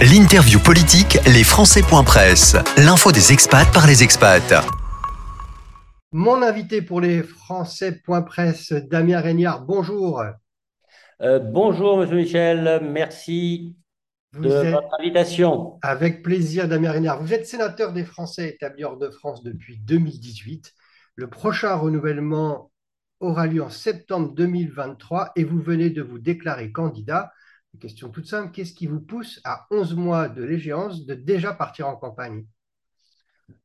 L'interview politique, les Presse. L'info des expats par les expats. Mon invité pour les Presse, Damien Régnard, bonjour. Euh, bonjour, Monsieur Michel, merci de votre invitation. Avec plaisir, Damien Régnard. Vous êtes sénateur des Français établis hors de France depuis 2018. Le prochain renouvellement aura lieu en septembre 2023 et vous venez de vous déclarer candidat. Une question toute simple, qu'est-ce qui vous pousse à 11 mois de l'échéance de déjà partir en campagne?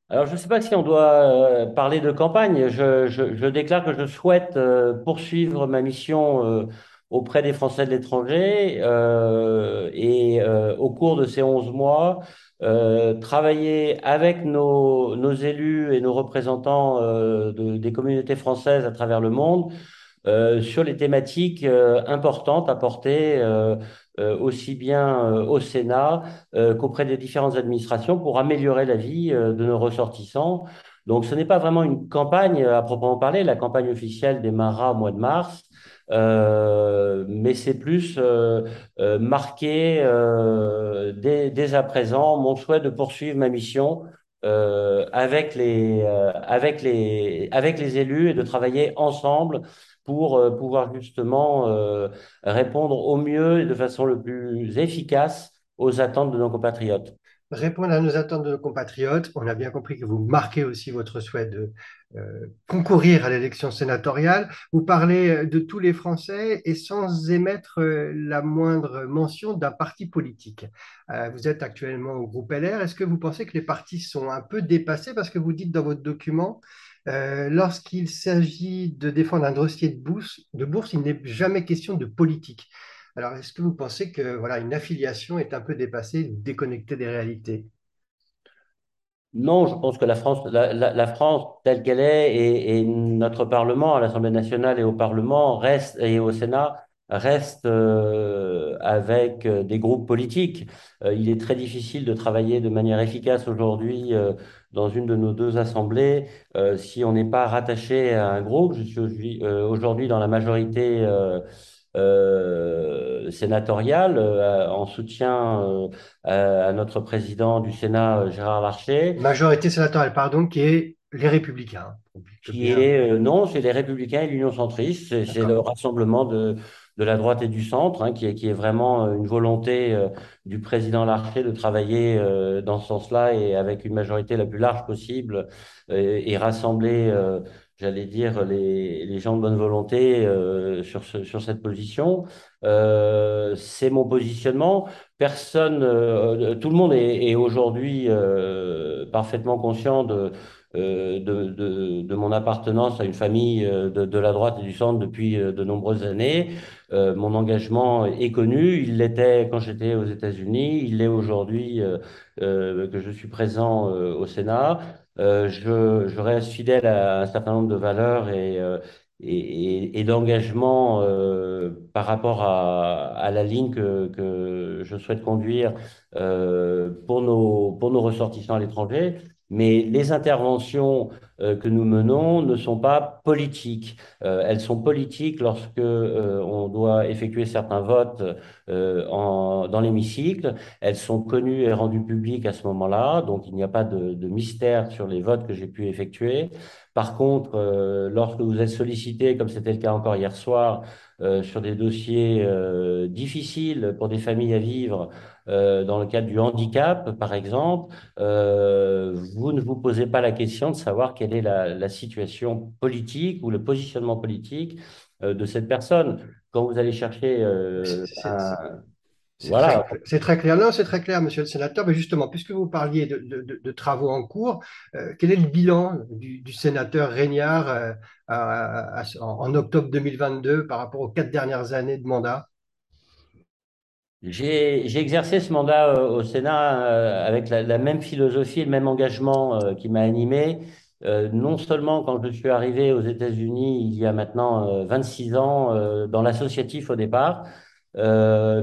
Alors, je ne sais pas si on doit euh, parler de campagne. Je, déclare que je souhaite euh, poursuivre ma mission euh, auprès des Français de l'étranger et au cours de ces 11 mois, travailler avec nos, nos, élus et nos représentants des communautés françaises à travers le monde euh, sur les thématiques euh, importantes apportées euh, aussi bien au Sénat qu'auprès des différentes administrations pour améliorer la vie de nos ressortissants. Donc ce n'est pas vraiment une campagne à proprement parler, la campagne officielle démarrera au mois de mars. mais c'est plus marqué dès, dès, à présent mon souhait de poursuivre ma mission avec, les, avec, les, avec les élus et de travailler ensemble pour euh, pouvoir justement euh, répondre au mieux et de façon le plus efficace aux attentes de nos compatriotes. Répondre à nos attentes de nos compatriotes, on a bien compris que vous marquez aussi votre souhait de euh, concourir à l'élection sénatoriale. Vous parlez de tous les Français et sans émettre la moindre mention d'un parti politique. vous êtes actuellement au groupe LR. Est-ce que vous pensez que les partis sont un peu dépassés? Parce que vous dites dans votre document euh, lorsqu'il s'agit de défendre un dossier de bourse il n'est jamais question de politique. Alors, est-ce que vous pensez que voilà, une affiliation est un peu dépassée, déconnectée des réalités? Non, je pense que la France, la, France telle qu'elle est et, notre Parlement, à l'Assemblée nationale et au Parlement reste et au Sénat reste euh, avec euh, des groupes politiques. Euh, il est très difficile de travailler de manière efficace aujourd'hui dans une de nos deux assemblées si on n'est pas rattaché à un groupe. Je suis aujourd'hui dans la majorité sénatoriale en soutien à, notre président du Sénat, Gérard Larcher. Majorité sénatoriale, pardon, qui est les Républicains. Qui est, non, c'est les Républicains et l'Union centriste. C'est le rassemblement de, de la droite et du centre, hein, qui, est, qui est vraiment euh, une volonté euh, du président Larcher de travailler euh, dans ce sens-là et avec une majorité la plus large possible et rassembler, j'allais dire, les, gens de bonne volonté sur, ce, sur cette position. C'est mon positionnement. Personne, tout le monde est, aujourd'hui parfaitement conscient de euh, mon appartenance à une famille euh, de, de, la droite et du centre depuis euh, de nombreuses années. mon engagement est connu. Il l'était quand j'étais aux États-Unis. Il l'est aujourd'hui que je suis présent au Sénat. Je, je, reste fidèle à un certain nombre de valeurs et, et, et d'engagement par rapport à, la ligne que, je souhaite conduire pour nos ressortissants à l'étranger mais les interventions euh, que nous menons ne sont pas politiques. Euh, elles sont politiques lorsque euh, on doit effectuer certains votes dans l'hémicycle. Elles sont connues et rendues publiques à ce moment-là, donc il n'y a pas de, de, mystère sur les votes que j'ai pu effectuer. Par contre, lorsque vous êtes sollicité, comme c'était le cas encore hier soir, sur des dossiers difficiles pour des familles à vivre, euh, dans le cadre du handicap, par exemple, euh, vous ne vous posez pas la question de savoir quelle est la, situation politique ou le positionnement politique euh, de cette personne. Quand vous allez chercher un... Voilà. C'est très clair. Non, c'est très clair, monsieur le sénateur. Mais justement, puisque vous parliez de, travaux en cours, quel est le bilan du, sénateur Régnard en octobre 2022 par rapport aux quatre dernières années de mandat? J'ai exercé ce mandat euh, au Sénat euh, avec la, même philosophie le même engagement euh, qui m'a animé. non seulement quand je suis arrivé aux États-Unis il y a maintenant 26 ans, dans l'associatif au départ,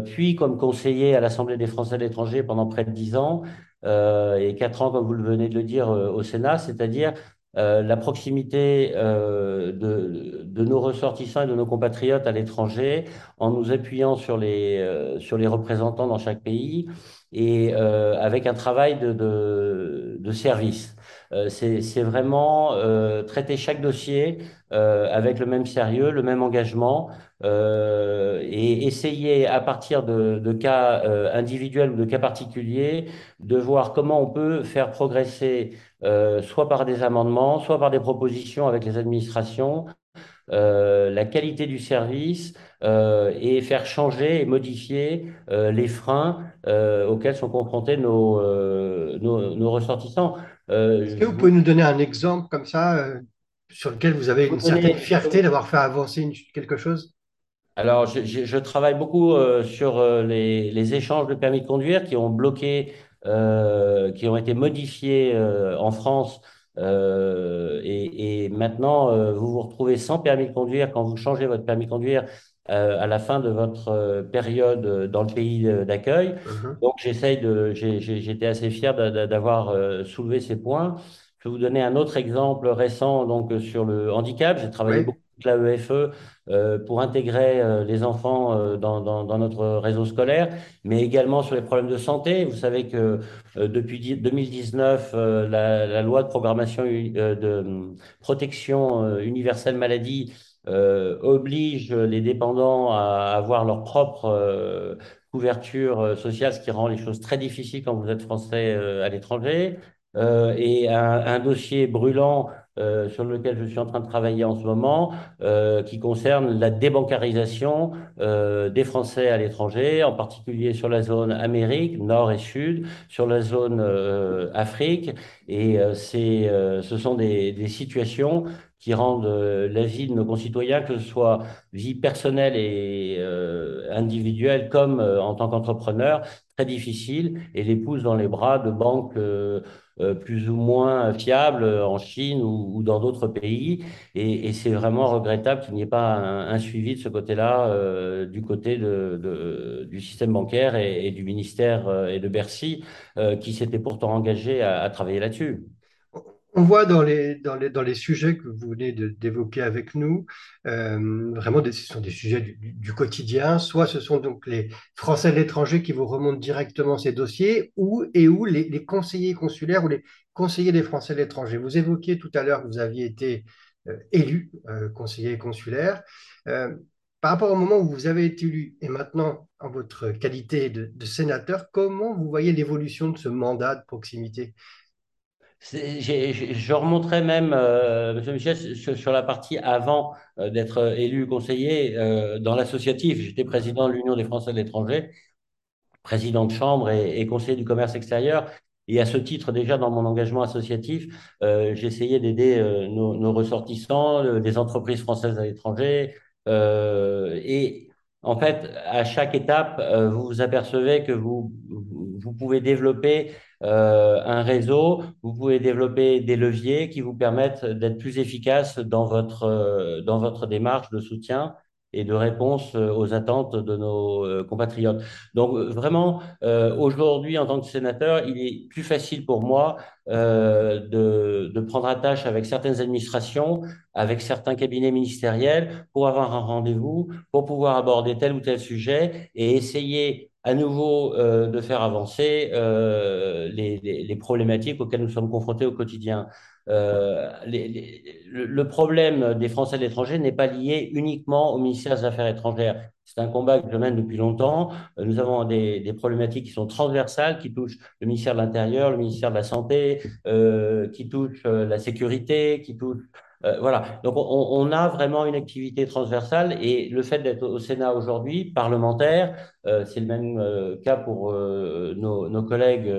puis comme conseiller à l'Assemblée des Français de l'étranger pendant près de 10 ans, et 4 ans, comme vous le venez de le dire, au Sénat, c'est-à-dire la proximité de, de, nos ressortissants et de nos compatriotes à l'étranger en nous appuyant sur les, sur les représentants dans chaque pays et avec un travail de, de, de service. c'est vraiment traiter chaque dossier avec le même sérieux, le même engagement euh, et essayer à partir de, de cas euh, individuels ou de cas particuliers de voir comment on peut faire progresser euh, soit par des amendements, soit par des propositions avec les administrations, la qualité du service et faire changer et modifier les freins auxquels sont confrontés nos, nos, nos ressortissants. Est-ce que vous pouvez nous donner un exemple comme ça sur lequel vous avez une certaine fierté d'avoir fait avancer quelque chose? Alors, je, je, travaille beaucoup euh, sur euh, les, les, échanges de permis de conduire qui ont bloqué, euh, qui ont été modifiés en France. Et, et, maintenant, vous vous retrouvez sans permis de conduire quand vous changez votre permis de conduire à la fin de votre période dans le pays d'accueil. Uh-huh. Donc, j'essaye de, j'étais assez fier d'avoir soulevé ces points. Je vais vous donner un autre exemple récent donc sur le handicap. J'ai travaillé beaucoup la EFE euh, pour intégrer euh, les enfants euh, dans, dans, notre réseau scolaire, mais également sur les problèmes de santé. Vous savez que depuis 2019, la, la, loi de programmation de protection universelle maladie oblige les dépendants à avoir leur propre couverture sociale, ce qui rend les choses très difficiles quand vous êtes français à l'étranger. Et un, dossier brûlant euh, sur lequel je suis en train de travailler en ce moment, euh, qui concerne la débancarisation euh, des Français à l'étranger, en particulier sur la zone Amérique, Nord et Sud, sur la zone Afrique. Et c'est, ce sont des, des situations qui rendent la vie de nos concitoyens, que ce soit vie personnelle et individuelle comme en tant qu'entrepreneur, très difficile et les pousse dans les bras de banques euh, plus ou moins fiables en Chine ou, dans d'autres pays. Et, c'est vraiment regrettable qu'il n'y ait pas un, suivi de ce côté-là, euh, du côté de, du système bancaire et, du ministère euh, et de Bercy, qui s'était pourtant engagé à travailler là-dessus. On voit dans les, sujets que vous venez d'évoquer avec nous, euh, vraiment, ce sont des sujets du, quotidien. Soit ce sont donc les Français de l'étranger qui vous remontent directement ces dossiers, ou et où les, conseillers consulaires ou les conseillers des Français de l'étranger. Vous évoquiez tout à l'heure que vous aviez été euh, élu euh, conseiller consulaire. par rapport au moment où vous avez été élu et maintenant en votre qualité de sénateur, comment vous voyez l'évolution de ce mandat de proximité? Je remonterai même, euh, Monsieur Michel, sur, la partie avant euh, d'être élu conseiller euh, dans l'associatif. J'étais président de l'Union des Français de l'étranger, président de chambre et, conseiller du commerce extérieur. Et à ce titre, déjà dans mon engagement associatif, j'essayais d'aider nos, nos, ressortissants, des entreprises françaises à l'étranger. et en fait, à chaque étape, vous vous apercevez que vous, vous pouvez développer euh, un réseau, vous pouvez développer des leviers qui vous permettent d'être plus efficace dans votre, euh, dans votre démarche de soutien et de réponse euh, aux attentes de nos compatriotes. Donc vraiment, aujourd'hui, en tant que sénateur, il est plus facile pour moi de, de prendre attache avec certaines administrations, avec certains cabinets ministériels, pour avoir un rendez-vous, pour pouvoir aborder tel ou tel sujet et essayer à nouveau euh, de faire avancer euh, les, les, les, problématiques auxquelles nous sommes confrontés au quotidien. Euh, le problème des Français de l'étranger n'est pas lié uniquement au ministère des Affaires étrangères. C'est un combat que je mène depuis longtemps. Euh, nous avons des, problématiques qui sont transversales, qui touchent le ministère de l'Intérieur, le ministère de la Santé, euh, qui touchent la sécurité, qui touchent voilà. Donc, on, a vraiment une activité transversale et le fait d'être au Sénat aujourd'hui, parlementaire, c'est le même cas pour nos, collègues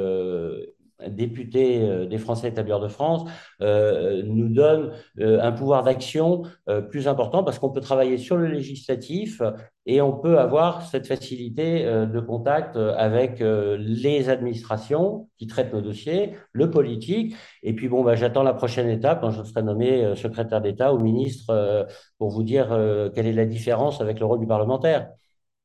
députés euh, des Français établis de France, euh, nous donne euh, un pouvoir d'action plus important parce qu'on peut travailler sur le législatif et on peut avoir cette facilité de contact avec les administrations qui traitent nos dossiers, le politique. Et puis bon, bah, j'attends la prochaine étape quand je serai nommé secrétaire d'État ou ministre pour vous dire quelle est la différence avec le rôle du parlementaire.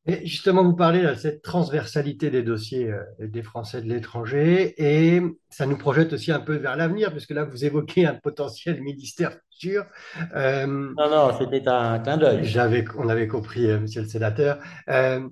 Et justement, vous parlez de cette transversalité des dossiers euh, des Français de l'étranger et ça nous projette aussi un peu vers l'avenir, puisque là, vous évoquez un potentiel ministère futur. Euh, Non, non, c'était un clin d'œil. j'avais, on avait compris, euh, monsieur le sénateur. Euh,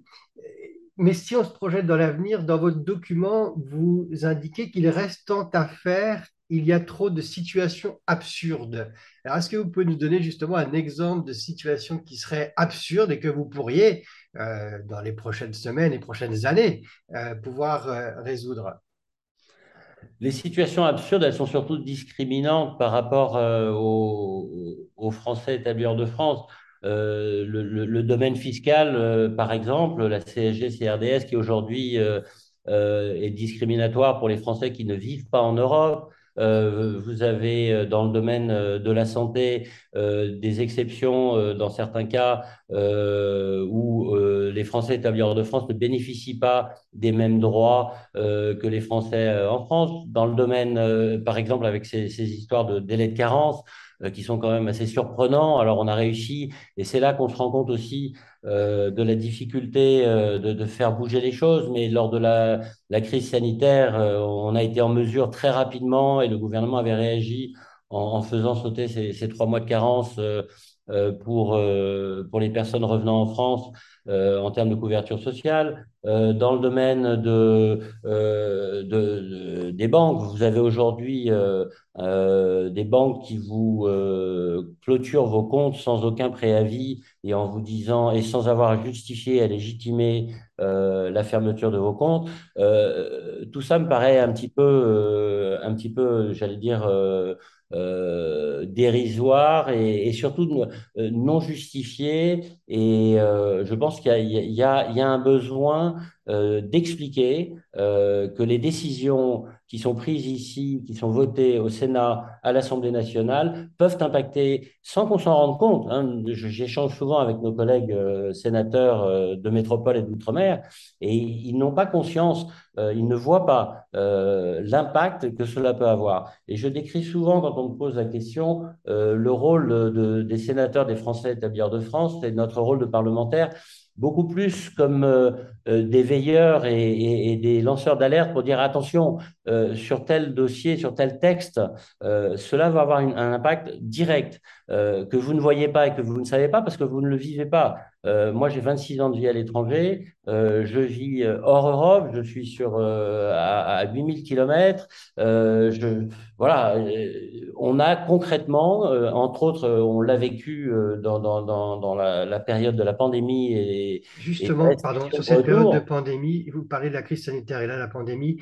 mais si on se projette dans l'avenir, dans votre document, vous indiquez qu'il reste tant à faire, il y a trop de situations absurdes. Alors, est-ce que vous pouvez nous donner justement un exemple de situation qui serait absurde et que vous pourriez, euh, dans les prochaines semaines et prochaines années, euh, pouvoir euh, résoudre? Les situations absurdes, elles sont surtout discriminantes par rapport aux, Français établis hors de France. Le, domaine fiscal, par exemple, la CSG, CRDS, qui aujourd'hui est discriminatoire pour les Français qui ne vivent pas en Europe. Euh, vous avez euh, dans le domaine euh, de la santé des exceptions dans certains cas où les Français établis hors de France ne bénéficient pas des mêmes droits que les Français en France. Dans le domaine, par exemple, avec ces, ces histoires de délai de carence, qui sont quand même assez surprenants. Alors, on a réussi, et c'est là qu'on se rend compte aussi euh, de la difficulté euh, de, de faire bouger les choses. Mais lors de la, la crise sanitaire, euh, on a été en mesure très rapidement, et le gouvernement avait réagi en, en faisant sauter ces, ces trois mois de carence euh, euh, pour, euh, pour les personnes revenant en France euh, en termes de couverture sociale. Euh, dans le domaine de, euh, de, de- des banques, vous avez aujourd'hui euh, euh, des banques qui vous euh, clôturent vos comptes sans aucun préavis et en vous disant et sans avoir à justifier, à légitimer euh, la fermeture de vos comptes. Euh, tout ça me paraît un petit peu, euh, un petit peu, j'allais dire. Euh, dérisoire et, et surtout euh, non justifié et euh, je pense qu'il y y y a un besoin euh, d'expliquer euh, que les décisions qui sont prises ici, qui sont votées au Sénat, à l'Assemblée nationale, peuvent impacter sans qu'on s'en rende compte. Hein. J'échange souvent avec nos collègues euh, sénateurs euh, de métropole et d'outre-mer et ils n'ont pas conscience, ils ne voient pas l'impact que cela peut avoir. Et je décris souvent, quand on me pose la question, le rôle de- de- des sénateurs des Français établis de France et notre rôle de parlementaire beaucoup plus comme euh, euh, des veilleurs et, des lanceurs d'alerte pour dire attention, euh, sur tel dossier, sur tel texte, euh, cela va avoir une- un impact direct euh, que vous ne voyez pas et que vous ne savez pas parce que vous ne le vivez pas. Moi, j'ai 26 ans de vie à l'étranger, je vis hors Europe, je suis sur à, à 8000 kilomètres. Euh, je, voilà, on a concrètement, entre autres, on l'a vécu dans, dans, dans, dans la, la période de la pandémie et, Justement, pardon, sur cette période de pandémie, vous parlez de la crise sanitaire et là, la pandémie,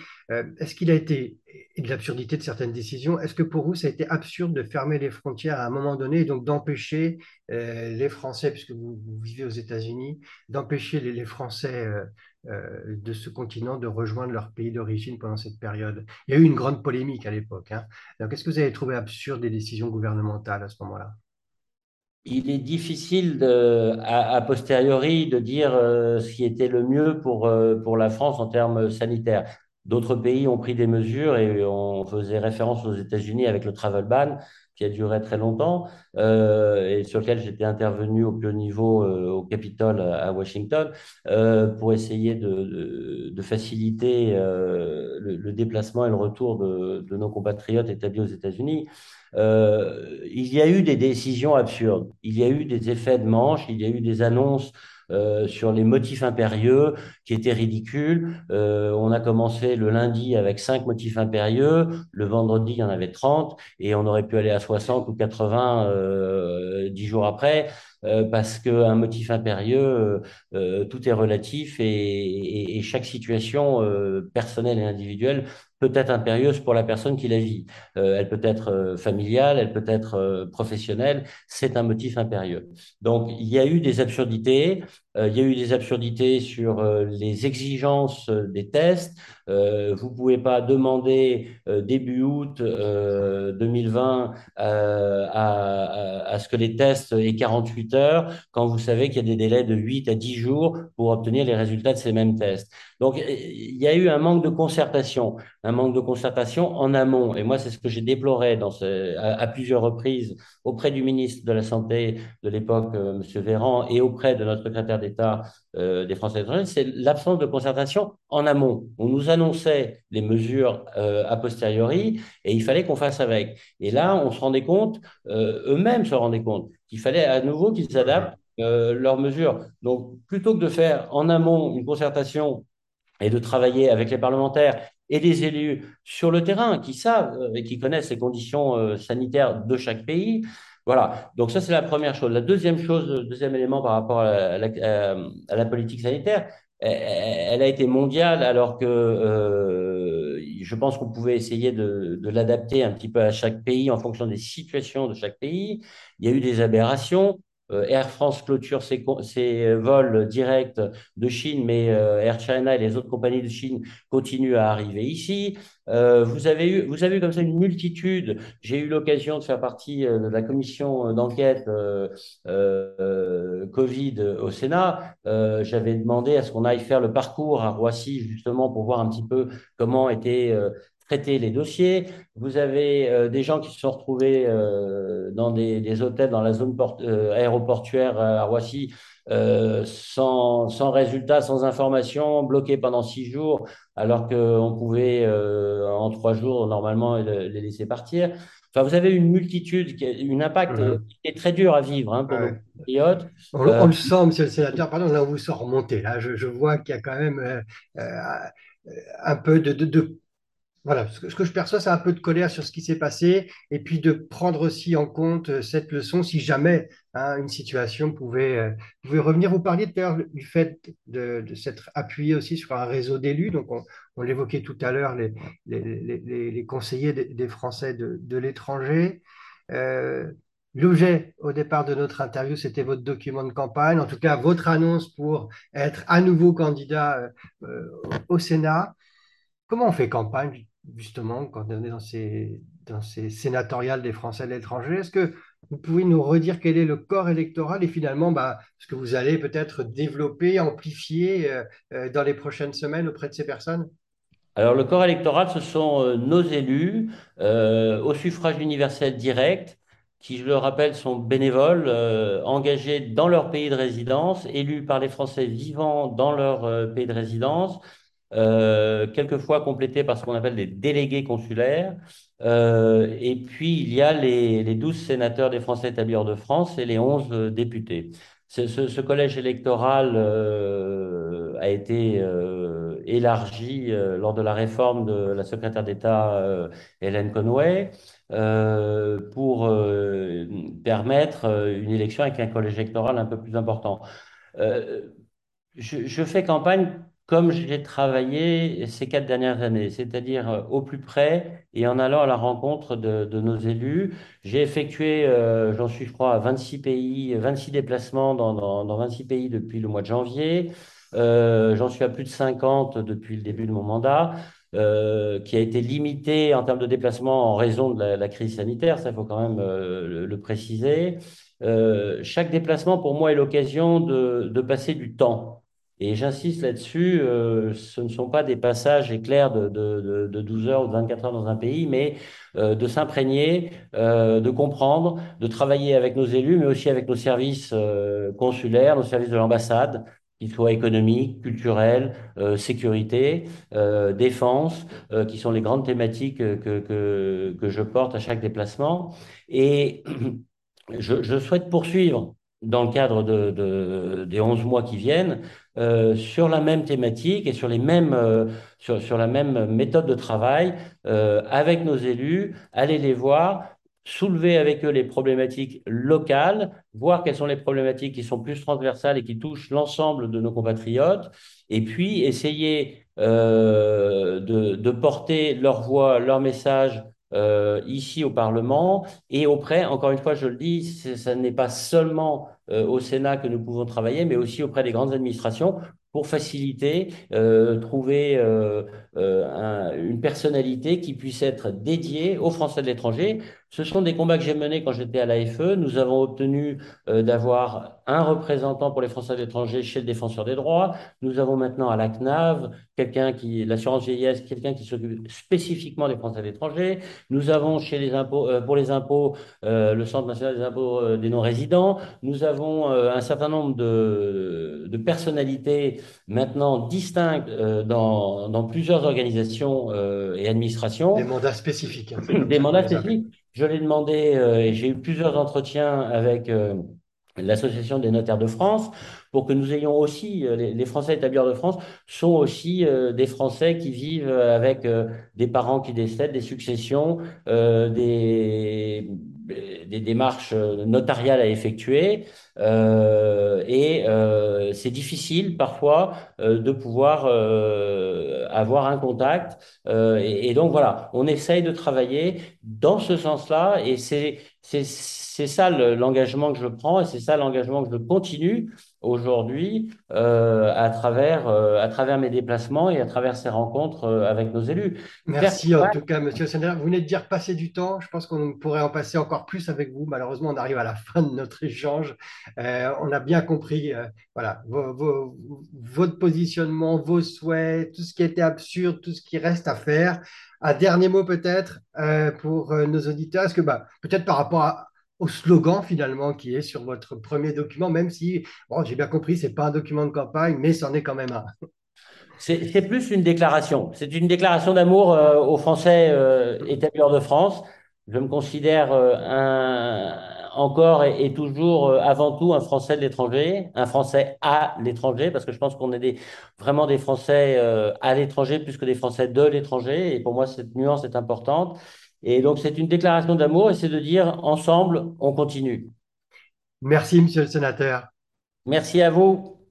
est-ce qu'il a été, et de l'absurdité de certaines décisions, est-ce que pour vous, ça a été absurde de fermer les frontières à un moment donné et donc d'empêcher euh, les Français, puisque vous, vivez aux États-Unis, d'empêcher les, Français euh, euh, de ce continent de rejoindre leur pays d'origine pendant cette période? Il y a eu une grande polémique à l'époque, hein. Qu'est-ce que vous avez trouvé absurde des décisions gouvernementales à ce moment-là? Il est difficile de, à, a posteriori de dire ce qui était le mieux pour, pour la France en termes sanitaires. D'autres pays ont pris des mesures et on faisait référence aux États-Unis avec le travel ban qui a duré très longtemps euh, et sur lequel j'étais intervenu au plus haut niveau euh, au Capitole à, Washington euh, pour essayer de, de, de faciliter euh, le, le déplacement et le retour de, de nos compatriotes établis aux États-Unis. Euh, il y a eu des décisions absurdes, il y a eu des effets de manche, il y a eu des annonces euh, sur les motifs impérieux qui étaient ridicules. Euh, on a commencé le lundi avec cinq motifs impérieux, le vendredi il y en avait 30 et on aurait pu aller à 60 ou 80 euh, dix jours après. euh, parce qu'un motif impérieux, euh, euh, tout est relatif et chaque situation euh, personnelle et individuelle peut être impérieuse pour la personne qui la vit. Euh, elle peut être euh, familiale, elle peut être euh, professionnelle, c'est un motif impérieux. Donc, il y a eu des absurdités, il y a eu des absurdités sur euh, les exigences euh, des tests. Euh, vous pouvez pas demander euh, début août euh, 2020 euh, à, à, ce que les tests aient 48 heures quand vous savez qu'il y a des délais de 8 à 10 jours pour obtenir les résultats de ces mêmes tests. Donc, il y a eu un manque de concertation un manque de concertation en amont. Et moi, c'est ce que j'ai déploré à, plusieurs reprises auprès du ministre de la Santé de l'époque, euh, M. Véran, et auprès de notre secrétaire d'État des Français de l'étranger, c'est l'absence de concertation en amont. On nous annonçait les mesures a posteriori et il fallait qu'on fasse avec. Et là, on se rendait compte, eux-mêmes se rendaient compte, qu'il fallait à nouveau qu'ils adaptent leurs mesures. Donc, plutôt que de faire en amont une concertation et de travailler avec les parlementaires et les élus sur le terrain qui savent euh, et qui connaissent les conditions euh, sanitaires de chaque pays. Voilà, donc ça c'est la première chose. La deuxième chose, le deuxième élément par rapport à la, politique sanitaire, elle a été mondiale alors que euh, je pense qu'on pouvait essayer de l'adapter un petit peu à chaque pays en fonction des situations de chaque pays. Il y a eu des aberrations. Euh, Air France clôture ses, ses, vols directs de Chine, mais euh, Air China et les autres compagnies de Chine continuent à arriver ici. Euh, vous avez eu, vous avez eu comme ça une multitude. J'ai eu l'occasion de faire partie de la commission d'enquête Covid au Sénat. J'avais demandé à ce qu'on aille faire le parcours à Roissy justement pour voir un petit peu comment était traiter les dossiers. Vous avez euh, des gens qui se sont retrouvés euh, dans des, hôtels dans la zone euh, aéroportuaire à Roissy sans, sans résultat, sans information, bloqués pendant six jours, alors qu'on pouvait en trois jours normalement les laisser partir. Enfin, vous avez une multitude, une impact mhm. qui est très dur à vivre hein, pour nos compatriotes. On, le sent, monsieur le sénateur, pardon, là, on vous sent remonter. Là, je, vois qu'il y a quand même un peu de, de, voilà, ce que, je perçois, c'est un peu de colère sur ce qui s'est passé et puis de prendre aussi en compte euh, cette leçon si jamais hein, une situation pouvait, euh, pouvait revenir. Vous parliez tout à l'heure du fait de, s'être appuyé aussi sur un réseau d'élus. Donc, on, l'évoquait tout à l'heure, les, les, conseillers des, Français de, l'étranger. Euh, l'objet au départ de notre interview, c'était votre document de campagne, en tout cas votre annonce pour être à nouveau candidat au Sénat. Comment on fait campagne? Justement, quand on est dans ces, dans sénatoriales des Français de l'étranger. Est-ce que vous pouvez nous redire quel est le corps électoral et finalement bah, ce que vous allez peut-être développer, amplifier euh, euh, dans les prochaines semaines auprès de ces personnes? Alors, le corps électoral, ce sont euh, nos élus au suffrage universel direct, qui, je le rappelle, sont bénévoles, engagés dans leur pays de résidence, élus par les Français vivant dans leur pays de résidence, euh, quelquefois complété par ce qu'on appelle des délégués consulaires. Euh, et puis, il y a les, les 12 sénateurs des Français établis hors de France et les 11 euh, députés. Ce, collège électoral a été élargi lors de la réforme de la secrétaire d'État Hélène Conway pour permettre une élection avec un collège électoral un peu plus important. Je, fais campagne comme j'ai travaillé ces quatre dernières années, c'est-à-dire euh, au plus près et en allant à la rencontre de, nos élus. J'ai effectué, euh, j'en suis je crois à 26 pays, 26 déplacements dans, dans, 26 pays depuis le mois de janvier. Euh, j'en suis à plus de 50 depuis le début de mon mandat. qui a été limité en termes de déplacement en raison de la, crise sanitaire, ça faut quand même le, préciser. chaque déplacement pour moi est l'occasion de passer du temps et j'insiste là-dessus, euh, ce ne sont pas des passages éclairs de, de, de, 12 heures ou de 24 heures dans un pays, mais euh, de s'imprégner, euh, de comprendre, de travailler avec nos élus, mais aussi avec nos services consulaires, nos services de l'ambassade, qu'ils soient économiques, culturels, sécurité, défense, qui sont les grandes thématiques que, que, je porte à chaque déplacement. Et je, souhaite poursuivre dans le cadre de, de, des 11 mois qui viennent, euh, sur la même thématique et sur, les mêmes, euh, sur, sur, la même méthode de travail euh, avec nos élus, aller les voir, soulever avec eux les problématiques locales, voir quelles sont les problématiques qui sont plus transversales et qui touchent l'ensemble de nos compatriotes, et puis essayer de, porter leur voix, leur message ici au Parlement et auprès, encore une fois, je le dis, ce n'est pas seulement euh, au Sénat que nous pouvons travailler, mais aussi auprès des grandes administrations pour faciliter, euh, trouver euh, euh, une personnalité qui puisse être dédiée aux Français de l'étranger. Ce sont des combats que j'ai menés quand j'étais à l'AFE. Nous avons obtenu d'avoir un représentant pour les Français à l'étranger chez le défenseur des droits. Nous avons maintenant à la CNAV quelqu'un qui, l'assurance vieillesse, quelqu'un qui s'occupe spécifiquement des Français à l'étranger. Nous avons chez les impôts, euh, pour les impôts, euh, le Centre national des impôts euh, des non-résidents. Nous avons un certain nombre de, de personnalités maintenant distinctes dans, dans, plusieurs organisations et administrations. Des mandats spécifiques. Hein, des mandats spécifiques. Je l'ai demandé et j'ai eu plusieurs entretiens avec l'Association des notaires de France, pour que nous ayons aussi, euh, les, Français établis hors de France sont aussi euh, des Français qui vivent euh, avec des parents qui décèdent, des successions, des, des démarches notariales à effectuer. et c'est difficile parfois de pouvoir avoir un contact. Et, et, donc voilà, on essaye de travailler dans ce sens-là et c'est c'est ça l'engagement que je prends et c'est ça l'engagement que je continue aujourd'hui euh, à, travers, euh, à travers mes déplacements et à travers ces rencontres euh, avec nos élus. Merci en tout cas, Monsieur Sénat. Vous venez de dire passer du temps. Je pense qu'on pourrait en passer encore plus avec vous. Malheureusement, on arrive à la fin de notre échange. on a bien compris voilà, votre positionnement, vos souhaits, tout ce qui était absurde, tout ce qui reste à faire. Un dernier mot peut-être pour nos auditeurs. Est-ce que bah, peut-être par rapport au slogan finalement qui est sur votre premier document, même si, bon, j'ai bien compris, ce n'est pas un document de campagne, mais c'en est quand même un. C'est plus une déclaration. C'est une déclaration d'amour euh, aux Français euh, établis hors de France. Je me considère euh, un, encore et, toujours avant tout un Français de l'étranger, un Français à l'étranger, parce que je pense qu'on est des, vraiment des Français à l'étranger plus que des Français de l'étranger. Et pour moi, cette nuance est importante. Et donc, c'est une déclaration d'amour et c'est de dire ensemble, on continue. Merci, monsieur le sénateur. Merci à vous.